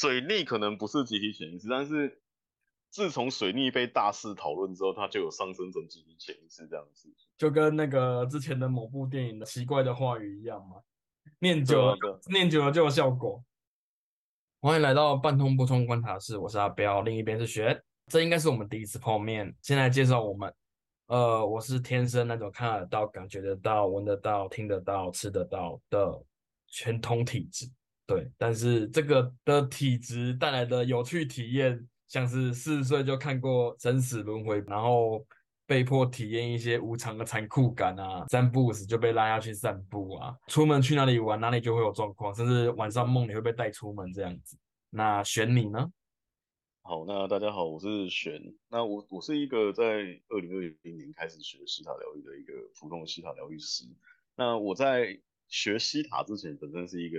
水逆可能不是集体潜意识，但是自从水逆被大肆讨论之后，它就有上升成集体潜意识这样子。就跟那个之前的某部电影的奇怪的话语一样嘛，念久了，念久了就有效果。欢迎来到半通不通观察室，我是阿彪，另一边是雪，这应该是我们第一次碰面。先来介绍我们，呃，我是天生那种看得到、感觉得到、闻得到、听得到、吃得到的全通体质。对，但是这个的体质带来的有趣体验，像是四十岁就看过生死轮回，然后。被迫体验一些无常的残酷感啊，三步时就被拉下去散步啊，出门去哪里玩哪里就会有状况，甚至晚上梦里会被带出门这样子。那选你呢？好，那大家好，我是选。那我我是一个在二零二零年开始学西塔疗愈的一个普通的西塔疗愈师。那我在学西塔之前，本身是一个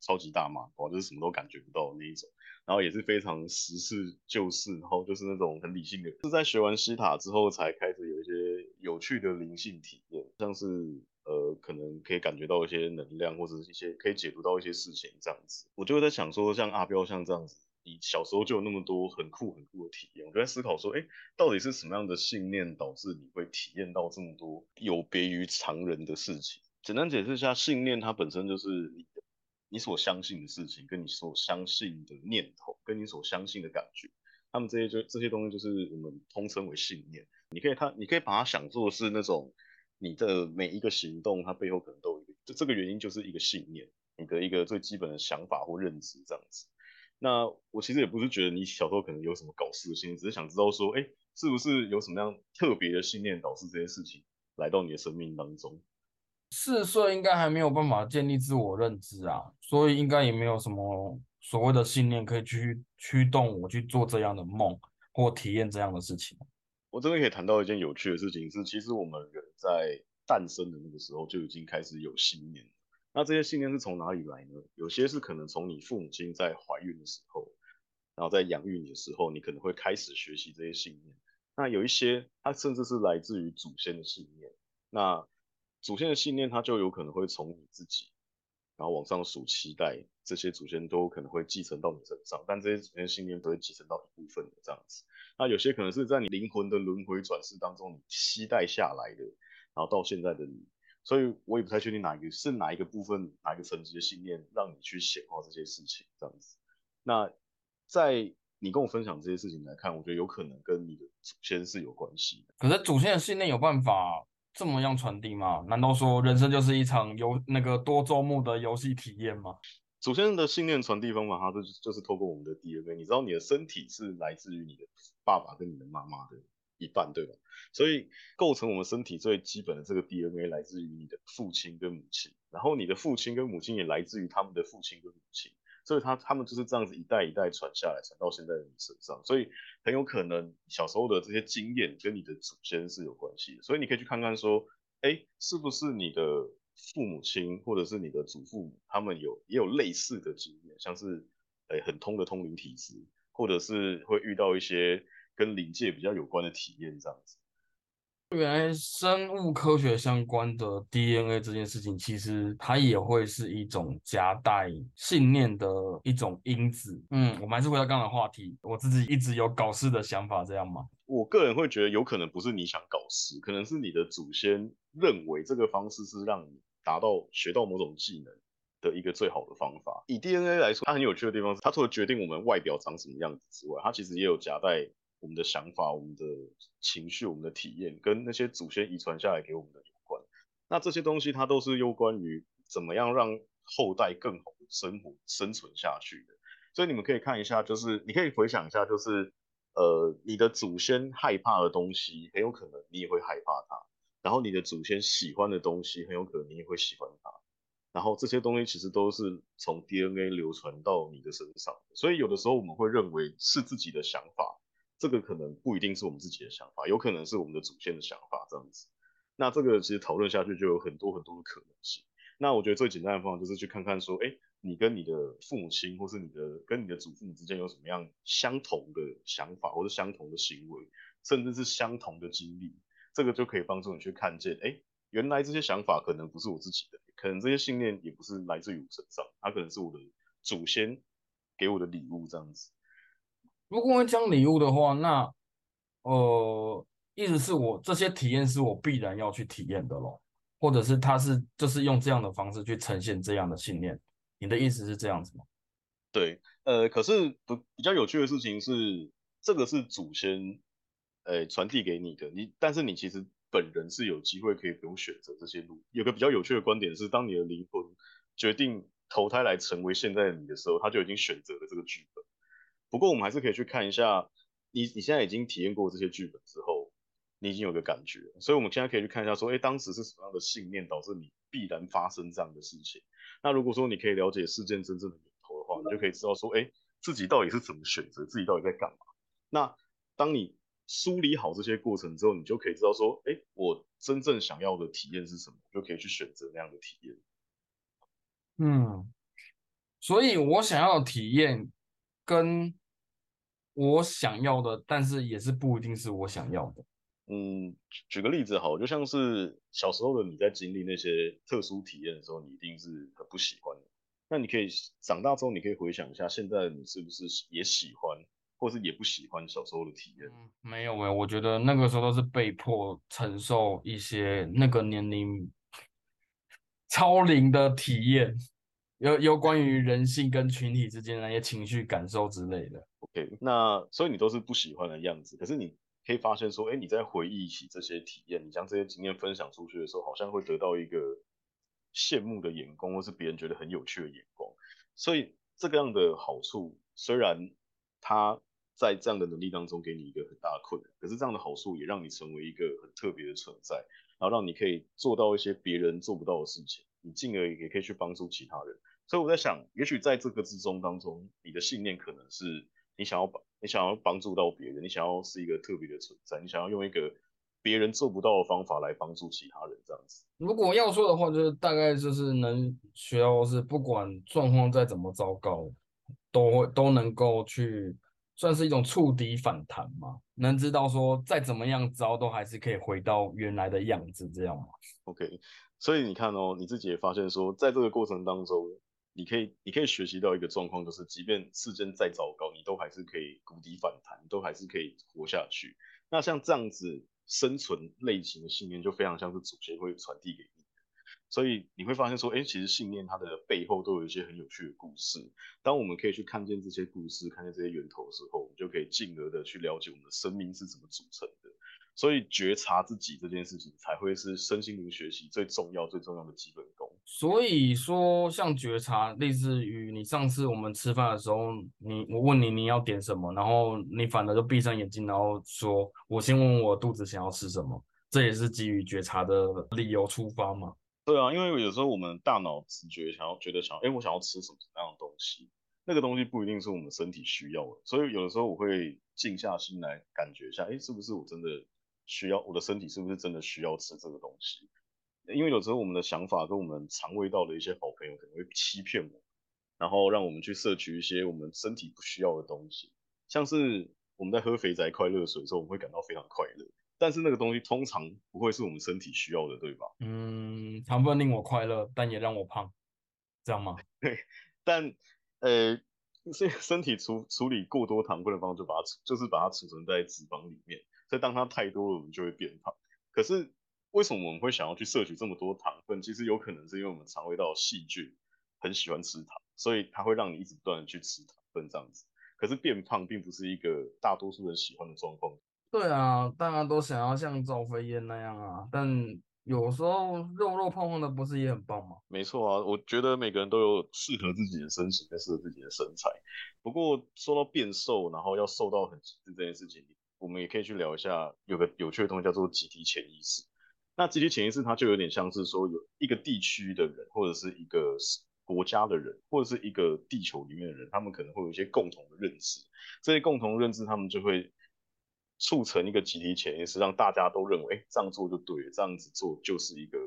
超级大妈，我就是什么都感觉不到的那一种。然后也是非常实事求是，然后就是那种很理性的。是在学完西塔之后，才开始有一些有趣的灵性体验，像是呃，可能可以感觉到一些能量，或者是一些可以解读到一些事情这样子。我就在想说，像阿彪像这样子，你小时候就有那么多很酷很酷的体验，我就在思考说，哎，到底是什么样的信念导致你会体验到这么多有别于常人的事情？简单解释一下，信念它本身就是。你所相信的事情，跟你所相信的念头，跟你所相信的感觉，他们这些就这些东西就是我们通称为信念。你可以看，你可以把它想做是那种你的每一个行动，它背后可能都有一个，就这个原因就是一个信念，你的一个最基本的想法或认知这样子。那我其实也不是觉得你小时候可能有什么搞事的心，只是想知道说，哎，是不是有什么样特别的信念导致这些事情来到你的生命当中？四岁应该还没有办法建立自我认知啊，所以应该也没有什么所谓的信念可以去驱动我去做这样的梦或体验这样的事情。我真的可以谈到一件有趣的事情，是其实我们人在诞生的那个时候就已经开始有信念。那这些信念是从哪里来呢？有些是可能从你父母亲在怀孕的时候，然后在养育你的时候，你可能会开始学习这些信念。那有一些它甚至是来自于祖先的信念。那祖先的信念，它就有可能会从你自己，然后往上数七代，这些祖先都可能会继承到你身上，但这些祖先信念都会继承到一部分的这样子。那有些可能是在你灵魂的轮回转世当中，你期待下来的，然后到现在的你，所以我也不太确定哪一个是哪一个部分，哪一个层级的信念让你去显化这些事情这样子。那在你跟我分享这些事情来看，我觉得有可能跟你的祖先是有关系的。可是祖先的信念有办法？这么样传递吗？难道说人生就是一场游那个多周目的游戏体验吗？祖先的信念传递方法，它是就是透过我们的 DNA。你知道你的身体是来自于你的爸爸跟你的妈妈的一半，对吧？所以构成我们身体最基本的这个 DNA 来自于你的父亲跟母亲，然后你的父亲跟母亲也来自于他们的父亲跟母亲。所以他他们就是这样子一代一代传下来，传到现在的你身上，所以很有可能小时候的这些经验跟你的祖先是有关系的。所以你可以去看看说，哎，是不是你的父母亲或者是你的祖父母，他们有也有类似的经验，像是哎很通的通灵体质，或者是会遇到一些跟灵界比较有关的体验这样子。原来生物科学相关的 DNA 这件事情，其实它也会是一种夹带信念的一种因子。嗯，我们还是回到刚刚的话题，我自己一直有搞事的想法，这样吗？我个人会觉得有可能不是你想搞事，可能是你的祖先认为这个方式是让你达到学到某种技能的一个最好的方法。以 DNA 来说，它很有趣的地方是，它除了决定我们外表长什么样子之外，它其实也有夹带。我们的想法、我们的情绪、我们的体验，跟那些祖先遗传下来给我们的有关。那这些东西，它都是有关于怎么样让后代更好的生活、生存下去的。所以你们可以看一下，就是你可以回想一下，就是呃，你的祖先害怕的东西，很有可能你也会害怕它；然后你的祖先喜欢的东西，很有可能你也会喜欢它。然后这些东西其实都是从 DNA 流传到你的身上。所以有的时候我们会认为是自己的想法。这个可能不一定是我们自己的想法，有可能是我们的祖先的想法这样子。那这个其实讨论下去就有很多很多的可能性。那我觉得最简单的方法就是去看看说，哎，你跟你的父母亲或是你的跟你的祖父母之间有什么样相同的想法，或者相同的行为，甚至是相同的经历，这个就可以帮助你去看见，哎，原来这些想法可能不是我自己的，可能这些信念也不是来自于我身上，它可能是我的祖先。给我的礼物这样子。如果我讲礼物的话，那呃，意思是我这些体验是我必然要去体验的咯，或者是他是就是用这样的方式去呈现这样的信念。你的意思是这样子吗？对，呃，可是不比较有趣的事情是，这个是祖先，呃，传递给你的，你但是你其实本人是有机会可以不用选择这些路。有个比较有趣的观点是，当你的灵魂决定投胎来成为现在的你的时候，他就已经选择了这个剧本。不过我们还是可以去看一下，你你现在已经体验过这些剧本之后，你已经有个感觉，所以我们现在可以去看一下，说，哎，当时是什么样的信念导致你必然发生这样的事情？那如果说你可以了解事件真正的源头的话，你就可以知道说，哎，自己到底是怎么选择，自己到底在干嘛？那当你梳理好这些过程之后，你就可以知道说，哎，我真正想要的体验是什么，就可以去选择那样的体验。嗯，所以我想要的体验。跟我想要的，但是也是不一定是我想要的。嗯，举个例子好，就像是小时候的你在经历那些特殊体验的时候，你一定是很不喜欢的。那你可以长大之后，你可以回想一下，现在你是不是也喜欢，或是也不喜欢小时候的体验？没有哎，我觉得那个时候都是被迫承受一些那个年龄超龄的体验。有有关于人性跟群体之间的那些情绪感受之类的。OK，那所以你都是不喜欢的样子，可是你可以发现说，哎，你在回忆起这些体验，你将这些经验分享出去的时候，好像会得到一个羡慕的眼光，或是别人觉得很有趣的眼光。所以这个样的好处，虽然它在这样的能力当中给你一个很大的困难，可是这样的好处也让你成为一个很特别的存在，然后让你可以做到一些别人做不到的事情。你进而也可以去帮助其他人，所以我在想，也许在这个之中当中，你的信念可能是你想要帮，你想要帮助到别人，你想要是一个特别的存在，你想要用一个别人做不到的方法来帮助其他人，这样子。如果要说的话，就是大概就是能学到是，不管状况再怎么糟糕，都会都能够去算是一种触底反弹吗，能知道说再怎么样糟，都还是可以回到原来的样子，这样吗？OK。所以你看哦，你自己也发现说，在这个过程当中，你可以你可以学习到一个状况，就是即便事件再糟糕，你都还是可以谷底反弹，都还是可以活下去。那像这样子生存类型的信念，就非常像是祖先会传递给你。所以你会发现说，哎，其实信念它的背后都有一些很有趣的故事。当我们可以去看见这些故事，看见这些源头的时候，我们就可以进而的去了解我们的生命是怎么组成的。所以觉察自己这件事情才会是身心灵学习最重要、最重要的基本功。所以说，像觉察，类似于你上次我们吃饭的时候，你我问你你要点什么，然后你反而就闭上眼睛，然后说我先问我肚子想要吃什么，这也是基于觉察的理由出发嘛？对啊，因为有时候我们大脑直觉想要觉得想，哎，我想要吃什么什么样的东西，那个东西不一定是我们身体需要的，所以有的时候我会静下心来感觉一下，哎，是不是我真的。需要我的身体是不是真的需要吃这个东西？因为有时候我们的想法跟我们肠胃道的一些好朋友可能会欺骗我，然后让我们去摄取一些我们身体不需要的东西。像是我们在喝肥宅快乐水的时候，我们会感到非常快乐，但是那个东西通常不会是我们身体需要的，对吧？嗯，糖分令我快乐，但也让我胖，这样吗？对，但呃，所以身体处处理过多糖分的方式，就把它就是把它储存在脂肪里面。所以当它太多了，我们就会变胖。可是为什么我们会想要去摄取这么多糖分？其实有可能是因为我们肠胃道细菌很喜欢吃糖，所以它会让你一直不断的去吃糖分这样子。可是变胖并不是一个大多数人喜欢的状况。对啊，大家都想要像赵飞燕那样啊，但有时候肉肉胖胖的不是也很棒吗？没错啊，我觉得每个人都有适合自己的身形跟适合自己的身材。不过说到变瘦，然后要瘦到很极致这件事情。我们也可以去聊一下，有个有趣的东西叫做集体潜意识。那集体潜意识它就有点像是说，有一个地区的人，或者是一个国家的人，或者是一个地球里面的人，他们可能会有一些共同的认知。这些共同认知，他们就会促成一个集体潜意识，让大家都认为，哎，这样做就对了，这样子做就是一个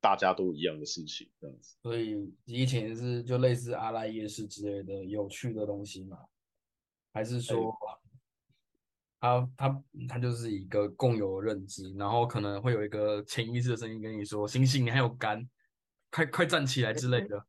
大家都一样的事情，这样子。所以集体潜意识就类似阿拉耶识之类的有趣的东西嘛？还是说？他他他就是一个共有的认知，然后可能会有一个潜意识的声音跟你说：“醒醒，你还有肝，快快站起来之类的。”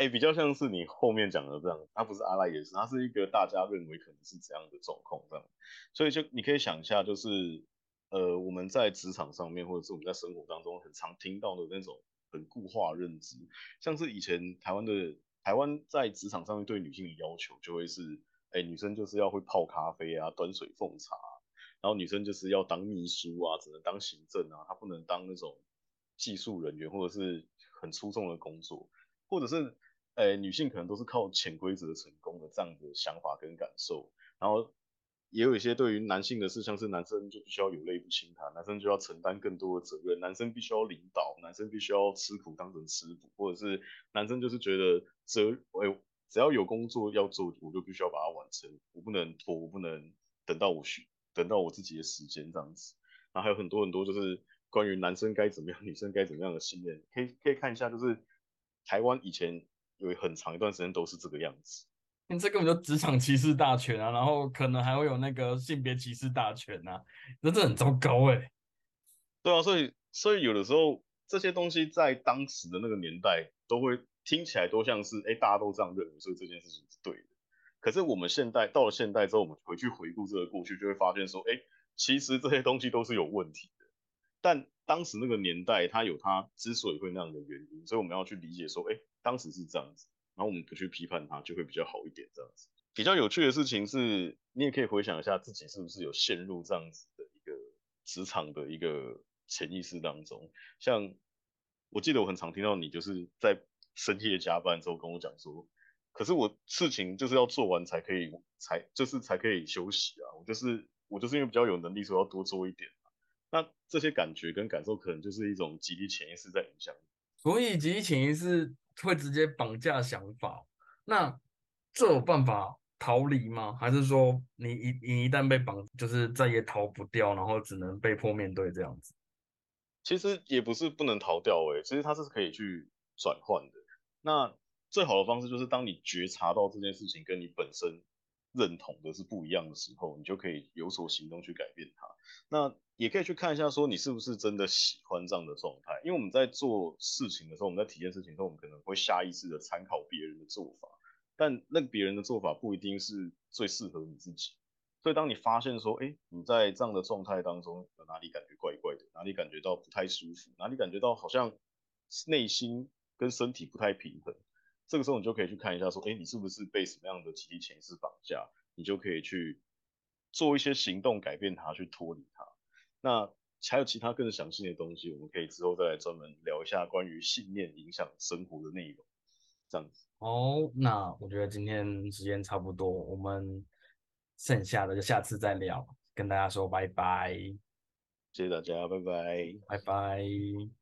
哎，比较像是你后面讲的这样，他不是阿赖耶识，他是一个大家认为可能是怎样的状况这样，所以就你可以想一下，就是呃我们在职场上面，或者是我们在生活当中很常听到的那种很固化认知，像是以前台湾的台湾在职场上面对女性的要求就会是，哎女生就是要会泡咖啡啊，端水奉茶，然后女生就是要当秘书啊，只能当行政啊，她不能当那种技术人员或者是很出众的工作，或者是。诶，女性可能都是靠潜规则成功的这样的想法跟感受，然后也有一些对于男性的事，像是男生就必须要有泪不轻弹，男生就要承担更多的责任，男生必须要领导，男生必须要吃苦当成吃补，或者是男生就是觉得责，诶，只要有工作要做，我就必须要把它完成，我不能拖，我不能等到我需等到我自己的时间这样子，然后还有很多很多就是关于男生该怎么样，女生该怎么样的信念，可以可以看一下，就是台湾以前。有很长一段时间都是这个样子，你这根本就职场歧视大全啊，然后可能还会有那个性别歧视大全啊，那这很糟糕哎。对啊，所以所以有的时候这些东西在当时的那个年代都会听起来都像是哎大家都这样认为，所以这件事情是对的。可是我们现代到了现代之后，我们回去回顾这个过去，就会发现说，哎，其实这些东西都是有问题的。但当时那个年代，它有它之所以会那样的原因，所以我们要去理解说，哎。当时是这样子，然后我们不去批判它，就会比较好一点。这样子比较有趣的事情是，你也可以回想一下自己是不是有陷入这样子的一个职场的一个潜意识当中。像我记得我很常听到你就是在深夜加班之后跟我讲说，可是我事情就是要做完才可以，才就是才可以休息啊。我就是我就是因为比较有能力，所以要多做一点。那这些感觉跟感受，可能就是一种集体潜意识在影响。所以集体潜意识。会直接绑架想法，那这有办法逃离吗？还是说你一你一旦被绑，就是再也逃不掉，然后只能被迫面对这样子？其实也不是不能逃掉诶，其实它是可以去转换的。那最好的方式就是当你觉察到这件事情跟你本身认同的是不一样的时候，你就可以有所行动去改变它。那也可以去看一下，说你是不是真的喜欢这样的状态？因为我们在做事情的时候，我们在体验事情的时候，我们可能会下意识的参考别人的做法，但那别人的做法不一定是最适合你自己。所以当你发现说，哎，你在这样的状态当中，有哪里感觉怪怪的，哪里感觉到不太舒服，哪里感觉到好像内心跟身体不太平衡，这个时候你就可以去看一下，说，哎，你是不是被什么样的集体潜意识绑架？你就可以去做一些行动，改变它，去脱离它。那还有其他更详细的东西，我们可以之后再来专门聊一下关于信念影响生活的内容，这样子。哦，那我觉得今天时间差不多，我们剩下的就下次再聊，跟大家说拜拜，谢谢大家，拜拜，拜拜。